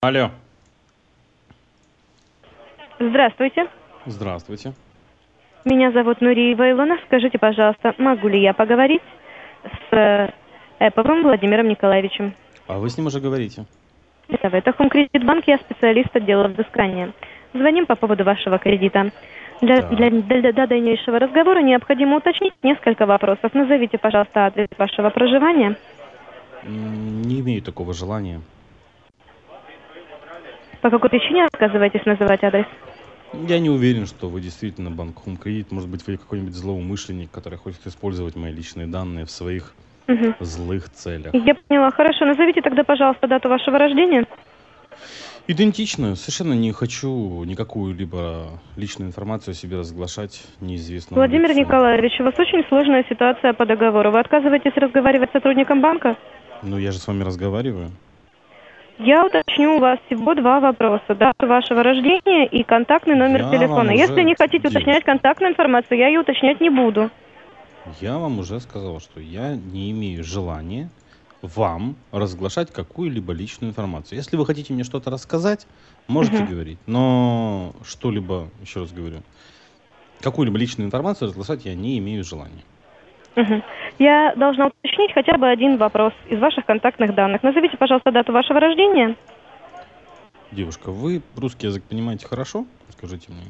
Алло. Здравствуйте. Здравствуйте. Меня зовут Нурия Ивайлона. Скажите, пожалуйста, могу ли я поговорить с э, Эповым Владимиром Николаевичем? А вы с ним уже говорите? Это в это Bank, я специалист отдела взыскания. Звоним по поводу вашего кредита. Для, Так. для, для- для дальнейшего разговора необходимо уточнить несколько вопросов. Назовите, пожалуйста, адрес вашего проживания. Не имею такого желания. По какой причине отказываетесь называть адрес? Я не уверен, что вы действительно банк Home Credit. Может быть, вы какой-нибудь злоумышленник, который хочет использовать мои личные данные в своих Мгм. злых целях. Я поняла. Хорошо, назовите тогда, пожалуйста, дату вашего рождения. Идентично. Совершенно не хочу никакую либо личную информацию о себе разглашать неизвестному Владимир лицу. Николаевич, у вас очень сложная ситуация по договору. Вы отказываетесь разговаривать с сотрудником банка? Ну, я же с вами разговариваю. Я уточню у вас всего два вопроса. Дату вашего рождения и контактный номер Я телефона. вам Если не хотите девушка. уточнять контактную информацию, я ее уточнять не буду. Я вам уже сказал, что я не имею желания вам разглашать какую-либо личную информацию. Если вы хотите мне что-то рассказать, можете Мгм. говорить. Но что-либо, еще раз говорю, какую-либо личную информацию разглашать я не имею желания. Мгм. Я должна уточнить хотя бы один вопрос из ваших контактных данных. Назовите, пожалуйста, дату вашего рождения. Девушка, вы русский язык понимаете хорошо? Скажите мне.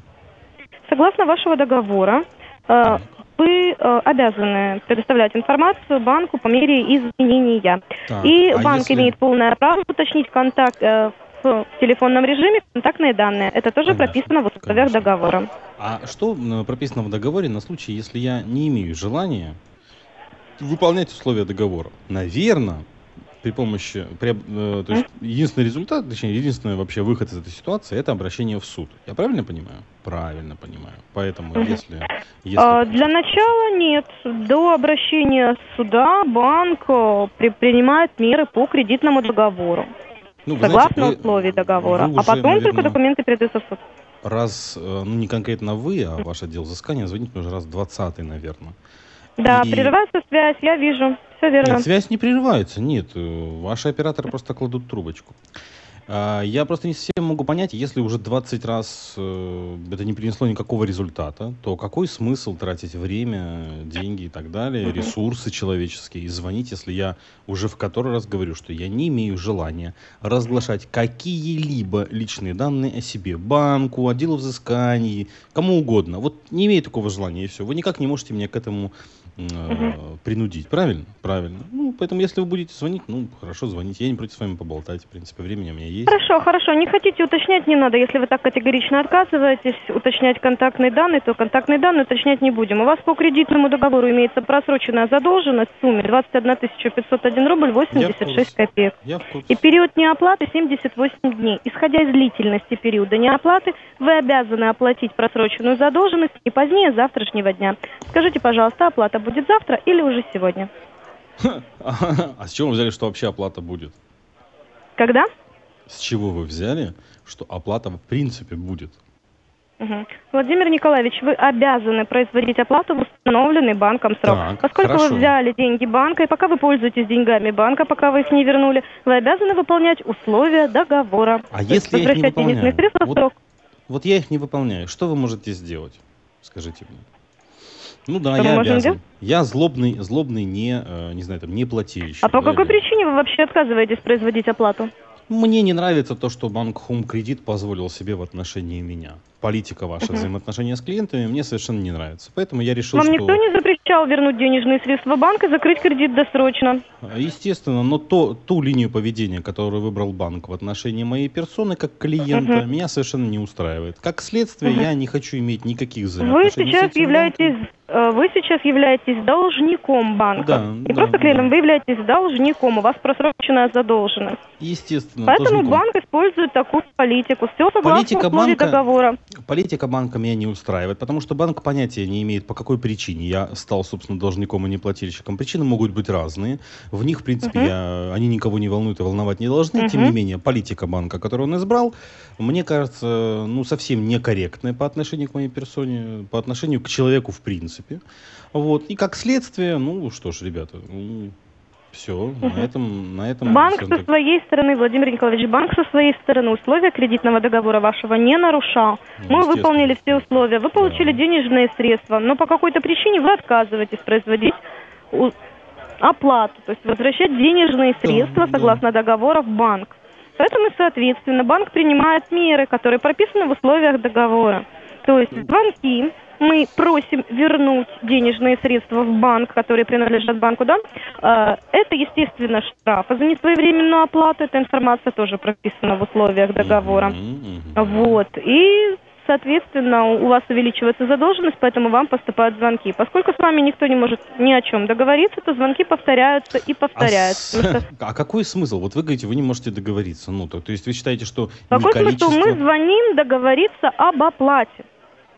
Согласно вашего договора, э, вы э, обязаны предоставлять информацию банку по мере изменения. Так, И а банк если- имеет полное право уточнить контакт э, в телефонном режиме контактные данные. Это тоже Конечно, прописано в условиях конечно. договора. А что прописано в договоре на случай, если я не имею желания выполнять условия договора? Наверное, при помощи, при, э, то есть единственный результат, точнее, единственный вообще выход из этой ситуации, это обращение в суд. Я правильно понимаю? Правильно понимаю. Поэтому, если... если А, Для начала нет. До обращения суда банк э, при- принимает меры по кредитному договору. ну, Согласно знаете, условий договора. а уже, потом только наверное, документы передаются в суд. Раз, э, ну не конкретно вы, а ваш отдел взыскания, звонит мне уже раз 20 наверное. Да, И- прерывается связь, я вижу. Все верно. Нет, связь не прерывается, нет. Ваши операторы просто кладут трубочку. А, Я просто не совсем могу понять, если уже 20 раз э, это не принесло никакого результата, то какой смысл тратить время, деньги и так далее, ресурсы человеческие и звонить, если я уже в который раз говорю, что я не имею желания разглашать какие-либо личные данные о себе, банку, отделу взысканий, кому угодно. Вот не имею такого желания, и все. Вы никак не можете меня к этому э, принудить, правильно? Правильно. Ну, поэтому, если вы будете звонить, ну, хорошо, звоните. Я не против с вами поболтать, в принципе, времени у меня есть. Хорошо, хорошо. Не хотите уточнять, не надо. Если вы так категорично отказываетесь уточнять контактные данные, то контактные данные уточнять не будем. У вас по кредитному договору имеется просроченная задолженность в сумме 21 501 рубль 86 курсе. копеек. И период неоплаты 78 дней. Исходя из длительности периода неоплаты, вы обязаны оплатить просроченную задолженность не позднее завтрашнего дня. Скажите, пожалуйста, оплата будет завтра или уже сегодня? А с чего вы взяли, что вообще оплата будет? Когда? С чего вы взяли, что оплата в принципе будет? Мгм. Владимир Николаевич, вы обязаны производить оплату в установленный банком срок. Так, Поскольку хорошо. вы взяли деньги банка, и пока вы пользуетесь деньгами банка, пока вы их не вернули, вы обязаны выполнять условия договора. А То если я их не выполняю? средства Вот срок. Вот я их не выполняю. Что вы можете сделать? Скажите мне. Ну да, Что я обязан. делать? Я злобный, злобный не, э, не знаю, там, не плательщик. А по Я какой обязан. причине вы вообще отказываетесь производить оплату? Мне не нравится то, что банк Home Credit позволил себе в отношении меня. Политика ваша Мгм. взаимоотношения с клиентами мне совершенно не нравится. Поэтому я решил, Вам что... никто не запрещал вернуть денежные средства банка закрыть кредит досрочно? Естественно, но то, ту линию поведения, которую выбрал банк в отношении моей персоны как клиента, Мгм. меня совершенно не устраивает. Как следствие, Мгм. я не хочу иметь никаких Вы взаимоотношений с сейчас являетесь, вы сейчас являетесь должником банка. Да, Не да, просто клиентом, да. вы являетесь должником, у вас просроченная задолженность. Естественно, Поэтому должником. банк использует такую политику. Все согласно Политика банка- договора. Политика банка меня не устраивает, потому что банк понятия не имеет, по какой причине я стал, собственно, должником и неплательщиком. Причины могут быть разные. В них, в принципе, Мгм. я, они никого не волнуют и волновать не должны. Тем Мгм. не менее, политика банка, которую он избрал, мне кажется, ну, совсем некорректная по отношению к моей персоне, по отношению к человеку в принципе. Вот. И как следствие, ну что ж, ребята, Все, на этом, на этом Банк со так. своей стороны, Владимир Николаевич, банк со своей стороны условия кредитного договора вашего не нарушал. Ну, Мы выполнили все условия, вы получили Да. денежные средства, но по какой-то причине вы отказываетесь производить оплату, то есть возвращать денежные Да, средства да. согласно договора в банк. Поэтому, соответственно, банк принимает меры, которые прописаны в условиях договора. То есть звонки, мы просим вернуть денежные средства в банк, которые принадлежат банку, да? Э, Это, естественно, штраф за несвоевременную оплату. Эта информация тоже прописана в условиях договора. Вот. И, соответственно, у вас увеличивается задолженность, поэтому вам поступают звонки. Поскольку с вами никто не может ни о чем договориться, то звонки повторяются и А, повторяются. с- Потому что а какой смысл? Вот вы говорите, вы не можете договориться. Ну, то, то есть вы считаете, что Какой не смысл? количество... Мы звоним договориться об оплате.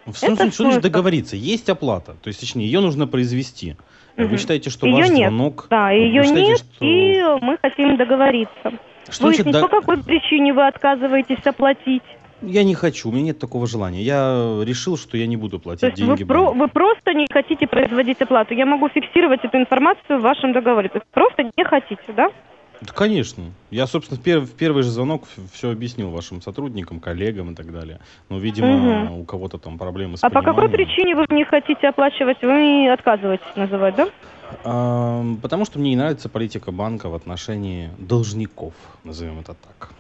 В смысле, что значит договориться? Есть оплата. То есть, точнее, ее нужно произвести. Вы Мгм. считаете, что Ее ваш нет. звонок... Да, вы ее считаете, нет, что- и мы хотим договориться. Что значит Выяснить, до- по какой причине вы отказываетесь оплатить. Я не хочу, у меня нет такого желания. Я решил, что я не буду То платить есть деньги вы, про- вы просто не хотите производить оплату. Я могу фиксировать эту информацию в вашем договоре. То есть просто не хотите, да? Да, конечно. Я, собственно, в, пер- в первый же звонок все объяснил вашим сотрудникам, коллегам и так далее. Но, видимо, Мгм. у кого-то там проблемы с А по какой причине вы не хотите оплачивать, вы отказываетесь называть, да? А, потому что мне не нравится политика банка в отношении должников, назовем это так.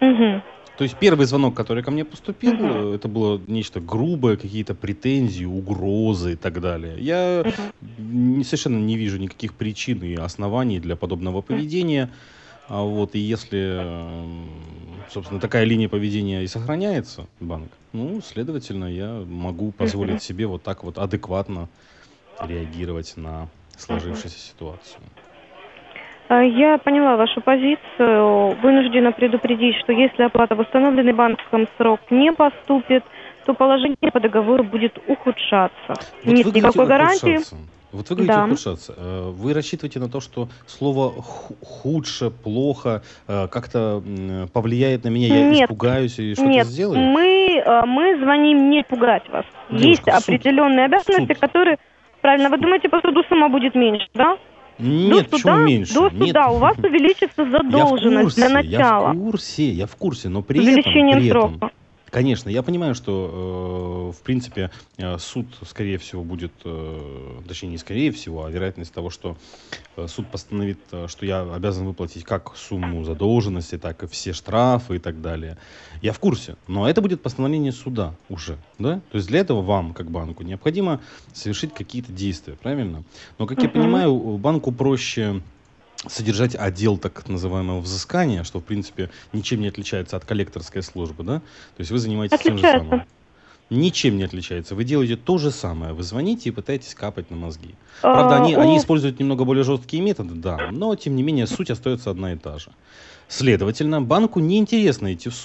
Угу. То есть первый звонок, который ко мне поступил, э, это было нечто грубое, какие-то претензии, угрозы и так далее. Я не- совершенно не вижу никаких причин и оснований для подобного поведения. А вот и если, собственно, такая линия поведения и сохраняется, банк, ну, следовательно, я могу позволить себе вот так вот адекватно реагировать на сложившуюся ситуацию. А, Я поняла вашу позицию. Вынуждена предупредить, что если оплата в установленный банком срок не поступит, то положение по договору будет ухудшаться. Вот Нет никакой гарантии. Вот вы говорите Да. ухудшаться. Э, Вы рассчитываете на то, что слово ху- худше, плохо э, как-то повлияет на меня, я Нет. испугаюсь и что-то Нет, сделаю? мы, э, мы звоним не пугать вас. Девушка, Есть суд. определенные обязанности, Суд. которые... Правильно, вы думаете, по суду сумма будет меньше, да? Нет, до почему суда, меньше? До Нет. суда у вас увеличится я в задолженность курсе, для начала. Я в курсе, я в курсе, но при этом, при этом, срока. Конечно, я понимаю, что, э, в принципе, э, суд, скорее всего, будет, э, точнее, не скорее всего, а вероятность того, что э, суд постановит, э, что я обязан выплатить как сумму задолженности, так и все штрафы и так далее. Я в курсе, но это будет постановление суда уже, да? То есть для этого вам, как банку, необходимо совершить какие-то действия, правильно? Но, как я понимаю, банку проще содержать отдел так называемого взыскания, что, в принципе, ничем не отличается от коллекторской службы, да? То есть вы занимаетесь тем же Отличается. самым. Ничем не отличается. Вы делаете то же самое. Вы звоните и пытаетесь капать на мозги. Правда, А, они, они используют немного более жесткие методы, да, но, тем не менее, суть остается одна и та же. Следовательно, банку неинтересно идти в суд.